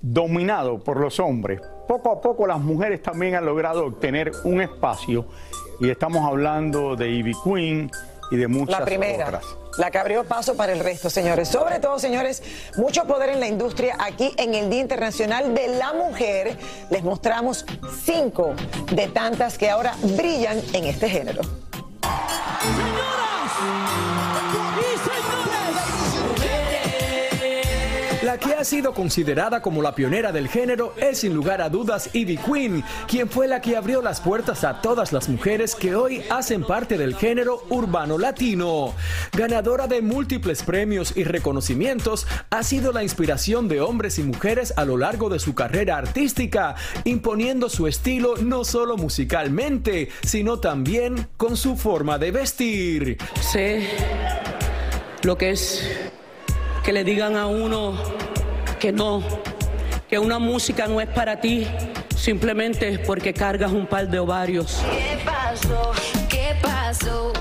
dominado por los hombres. Poco a poco las mujeres también han logrado obtener un espacio y estamos hablando de Ivy Queen y de muchas La primera, otras. la que abrió paso para el resto, señores. Sobre todo, señores, mucho poder en la industria. Aquí en el Día Internacional de la Mujer les mostramos cinco de tantas que ahora brillan en este género. La que ha sido considerada como la pionera del género es sin lugar a dudas Ivy Queen, quien fue la que abrió las puertas a todas las mujeres que hoy hacen parte del género urbano latino. Ganadora de múltiples premios y reconocimientos, ha sido la inspiración de hombres y mujeres a lo largo de su carrera artística, imponiendo su estilo no solo musicalmente, sino también con su forma de vestir. sé lo que es que le digan a uno que no, que una música no es para ti simplemente porque cargas un par de ovarios. ¿Qué pasó? ¿Qué pasó?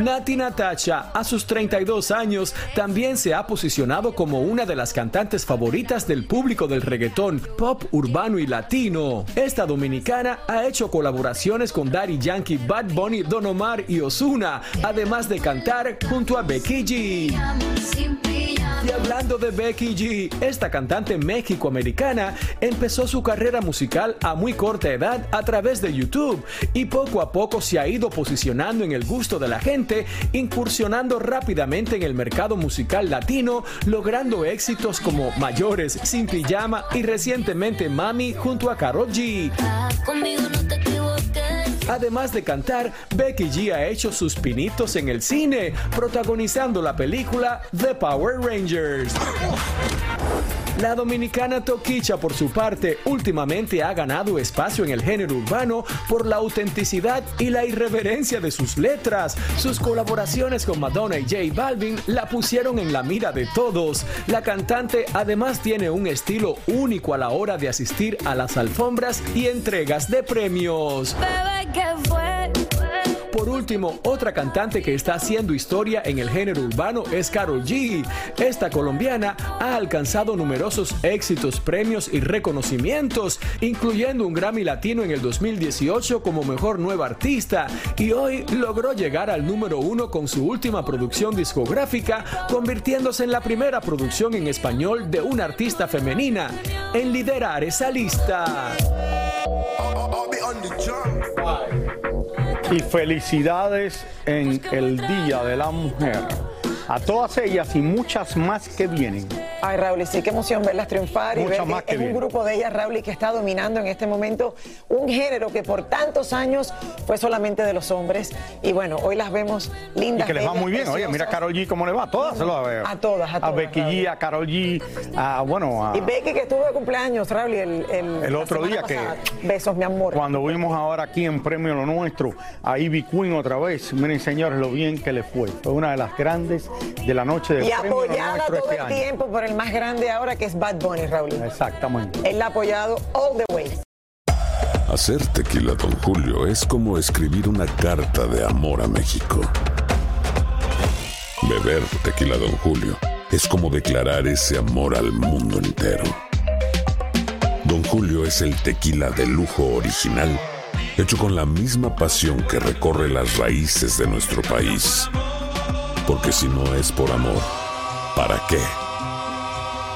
Nati Natacha, a sus 32 años, también se ha posicionado como una de las cantantes favoritas del público del reggaetón, pop urbano y latino. Esta dominicana ha hecho colaboraciones con Daddy Yankee, Bad Bunny, Don Omar y Ozuna, además de cantar junto a Becky G. Y hablando de Becky G, esta cantante méxico-americana empezó su carrera musical a muy corta edad a través de YouTube y poco a poco se ha ido posicionando en el gusto de la gente, incursionando rápidamente en el mercado musical latino, logrando éxitos como Mayores, Sin Pijama y recientemente Mami junto a Karol G. Equivoques. Además de cantar, Becky G ha hecho sus pinitos en el cine, protagonizando la película The Power Rangers. La dominicana Toquicha, por su parte, últimamente ha ganado espacio en el género urbano por la autenticidad y la irreverencia de sus letras. Sus colaboraciones con Madonna y J Balvin la pusieron en la mira de todos. La cantante además tiene un estilo único a la hora de asistir a las alfombras y entregas de premios. Último, otra cantante que está haciendo historia en el género urbano es Karol G. Esta colombiana ha alcanzado numerosos éxitos, premios y reconocimientos, incluyendo un Grammy Latino en el 2018 como mejor nueva artista y hoy logró llegar al número uno con su última producción discográfica, convirtiéndose en la primera producción en español de una artista femenina en liderar esa lista. Y felicidades en el Día de la Mujer. A todas ellas y muchas más que vienen. Ay, Raúl, y sí, qué emoción verlas triunfar y Muchas ver más que que es un grupo de ellas, Raúl, y que está dominando en este momento un género que por tantos años fue solamente de los hombres. Y bueno, hoy las vemos Y lindas. que les va muy bien. Oye, mira a. Carol G cómo le va. A todas se lo veo. A todas, a A todas, Becky G, a Carol G, a, bueno, a, Y Becky que estuvo de cumpleaños, Raúl, y el, el, El otro día que-. Besos, mi amor. cuando vimos ahora aquí en Premio Lo Nuestro a Ivy Queen otra vez. Miren, señores, lo bien que le fue. Fue una de las grandes de la noche de y Premio Lo apoyada todo este el año. tiempo por el el más grande ahora, que es Bad Bunny, Raúl. Exactamente. Él la ha apoyado all the way. Hacer tequila, Don Julio, es como escribir una carta de amor a México. Beber tequila, Don Julio, es como declarar ese amor al mundo entero. Don Julio es el tequila de lujo original, hecho con la misma pasión que recorre las raíces de nuestro país. Porque si no es por amor, ¿para qué?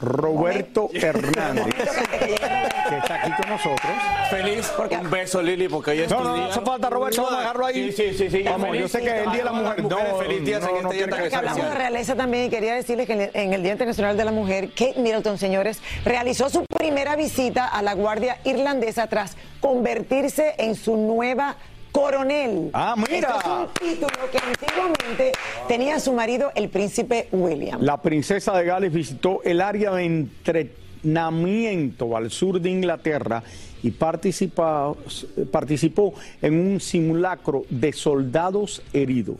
Roberto Hernández, que está aquí con nosotros. Feliz, un beso Lili, porque hoy es No, tu no, no día. hace falta, Roberto, vamos a dejarlo ahí. Sí, sí, sí. sí. Vamos, yo sé que es el Día de la Mujer. No, feliz día no, no este tan que Hablamos de realeza también y quería decirles que en el, en el Día Internacional de la Mujer, Kate Middleton, señores, realizó su primera visita a la Guardia Irlandesa tras convertirse en su nueva coronel. Ah, mira. Esto es un título que antiguamente tenía su marido, el príncipe William. La princesa de Gales visitó el área de entrenamiento al sur de Inglaterra y participa- participó en un simulacro de soldados heridos.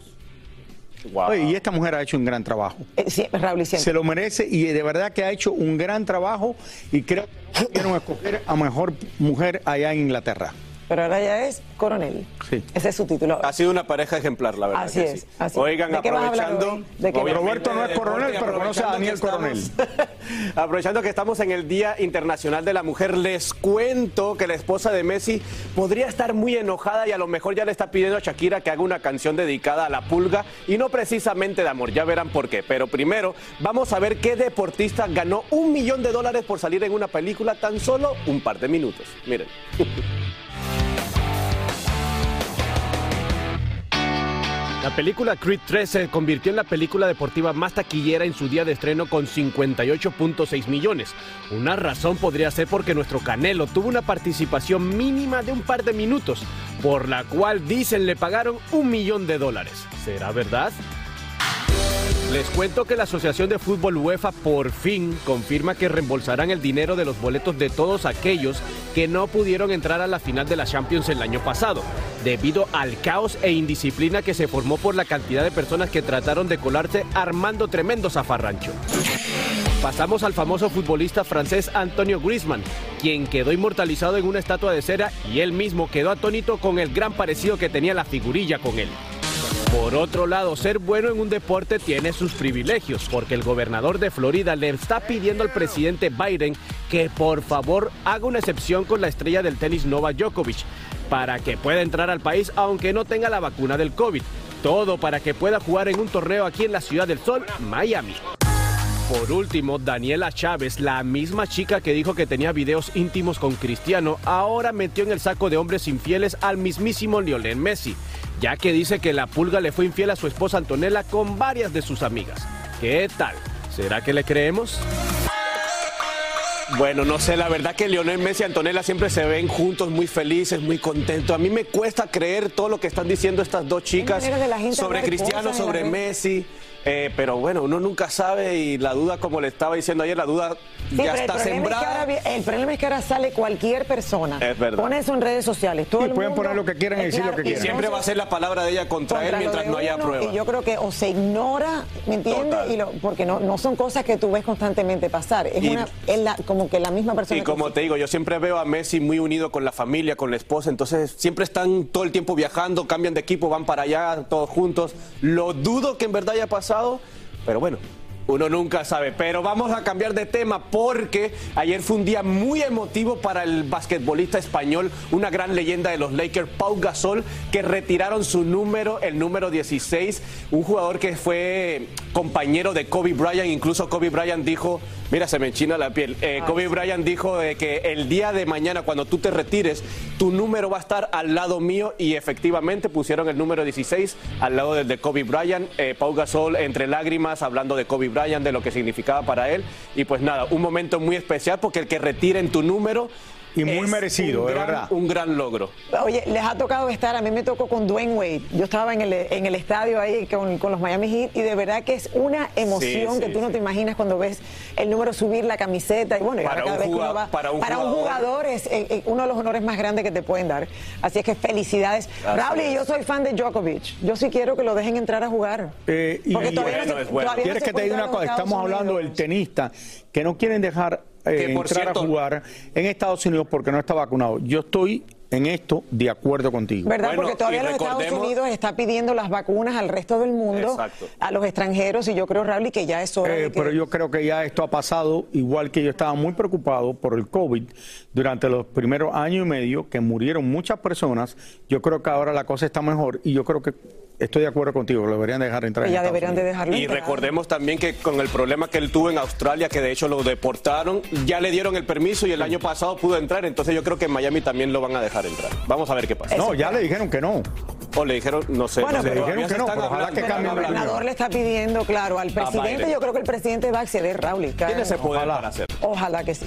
Oye, y esta mujer ha hecho un gran trabajo. Eh, sí, Raúl, y siempre. Se lo merece y de verdad que ha hecho un gran trabajo y creo que quieren escoger a mejor mujer allá en Inglaterra. Pero ahora ya es coronel. Sí. Ese es su título. Ha sido una pareja ejemplar, la verdad. Así que es, sí. así es. Oigan, ¿De qué vas a hablar aprovechando. ¿De qué? Roberto no es coronel, pero conoce a Daniel estamos- aprovechando que estamos en el Día Internacional de la Mujer, les cuento que la esposa de Messi podría estar muy enojada y a lo mejor ya le está pidiendo a Shakira que haga una canción dedicada a la pulga y no precisamente de amor. Ya verán por qué. Pero primero, vamos a ver qué deportista ganó un millón de dólares por salir en una película tan solo un par de minutos. Miren. La película Creed 3 se convirtió en la película deportiva más taquillera en su día de estreno con 58.6 millones. Una razón podría ser porque nuestro Canelo tuvo una participación mínima de un par de minutos, por la cual dicen le pagaron un millón de dólares. ¿Será verdad? Les cuento que la Asociación de Fútbol UEFA por fin confirma que reembolsarán el dinero de los boletos de todos aquellos que no pudieron entrar a la final de la Champions el año pasado, debido al caos e indisciplina que se formó por la cantidad de personas que trataron de colarse armando tremendo zafarrancho. Pasamos al famoso futbolista francés Antonio Griezmann, quien quedó inmortalizado en una estatua de cera y él mismo quedó atónito con el gran parecido que tenía la figurilla con él. Por otro lado, ser bueno en un deporte tiene sus privilegios, porque el gobernador de Florida le está pidiendo al presidente Biden que por favor haga una excepción con la estrella del tenis Novak Djokovic, para que pueda entrar al país aunque no tenga la vacuna del COVID. Todo para que pueda jugar en un torneo aquí en la Ciudad del Sol, Miami. Por último, Daniela Chávez, la misma chica que dijo que tenía videos íntimos con Cristiano, ahora metió en el saco de hombres infieles al mismísimo Lionel Messi, ya que dice que la pulga le fue infiel a su esposa Antonella con varias de sus amigas. ¿Qué tal? ¿Será que le creemos? Bueno, no sé, la verdad que Lionel Messi y Antonella siempre se ven juntos, muy felices, muy contentos. A mí me cuesta creer todo lo que están diciendo estas dos chicas sobre Cristiano, sobre. Messi. Eh, pero bueno, uno nunca sabe y la duda, como le estaba diciendo ayer, la duda Sí, ya está problema, es que sembrada. ahora, el problema es que ahora sale cualquier persona. Es verdad. Pone eso en redes sociales. Todo Y el pueden mundo- poner lo que quieran y decir lo que y quieran. Siempre entonces- va a ser la palabra de ella contra, él contra mientras no haya uno, prueba. Y yo creo que o se ignora, ¿me entiendes? Y lo- porque no, no son cosas que tú ves constantemente pasar. Es, Y- una, es la- como que la misma persona. Y como que- te digo, yo siempre veo a Messi muy unido con la familia, con la esposa, entonces siempre están todo el tiempo viajando, cambian de equipo, van para allá, todos juntos. Lo dudo que en verdad haya pasado, pero bueno. Uno nunca sabe, pero vamos a cambiar de tema porque ayer fue un día muy emotivo para el basquetbolista español, una gran leyenda de los Lakers, Pau Gasol, que retiraron su número, el número 16, un jugador que fue compañero de Kobe Bryant, incluso Kobe Bryant dijo, Mira, se me enchina la piel. Eh, Kobe Bryant dijo de que el día de mañana, cuando tú te retires, tu número va a estar al lado mío y efectivamente pusieron el número 16 al lado del de Kobe Bryant. Eh, Pau Gasol entre lágrimas hablando de Kobe Bryant, de lo que significaba para él. Y pues nada, un momento muy especial porque el que retiren tu número Y muy es merecido, de gran- verdad. Un gran logro. Oye, les ha tocado estar, a mí me tocó con Dwayne Wade. Yo estaba en el, en el estadio ahí con, con los Miami Heat y de verdad que es una emoción Sí, que sí, tú no te imaginas cuando ves el número subir la camiseta y bueno, Para cada un vez que uno va para un jugador. jugador es eh, eh, uno de los honores más grandes que te pueden dar. Así es que felicidades. Así Raúl, y es. yo soy fan de Djokovic. Yo sí quiero que lo dejen entrar a jugar. Eh, y Porque todavía no se- es bueno. todavía no ¿Quieres se que te diga una cosa? Estamos hablando del tenista que no quieren dejar eh, Que, por entrar cierto- a jugar en Estados Unidos porque no está vacunado. Yo estoy en esto de acuerdo contigo. ¿Verdad? Bueno, Porque todavía los Estados Unidos está pidiendo las vacunas al resto del mundo, Exacto. a los extranjeros, y yo creo, Raúl, y que ya es hora Eh, de que... pero yo creo que ya esto ha pasado, igual que yo estaba muy preocupado por el COVID durante los primeros años y medio, que murieron muchas personas. Yo creo que ahora la cosa está mejor y yo creo que estoy de acuerdo contigo, lo deberían dejar entrar. ya deberían de dejarlo Y entrar. recordemos también que con el problema que él tuvo en Australia, que de hecho lo deportaron, ya le dieron el permiso y el año pasado pudo entrar, entonces yo creo que en Miami también lo van a dejar entrar. Vamos a ver qué pasa. No, ya le dijeron que no. O le dijeron, no sé. Bueno, no sé, todavía dijeron que no, pero ojalá que están cambien el gobernador le está pidiendo, claro, al presidente. Biden. Yo creo que el presidente va a acceder, Raúl. Tiene ese poder Ojalá. para hacer. Ojalá que sí.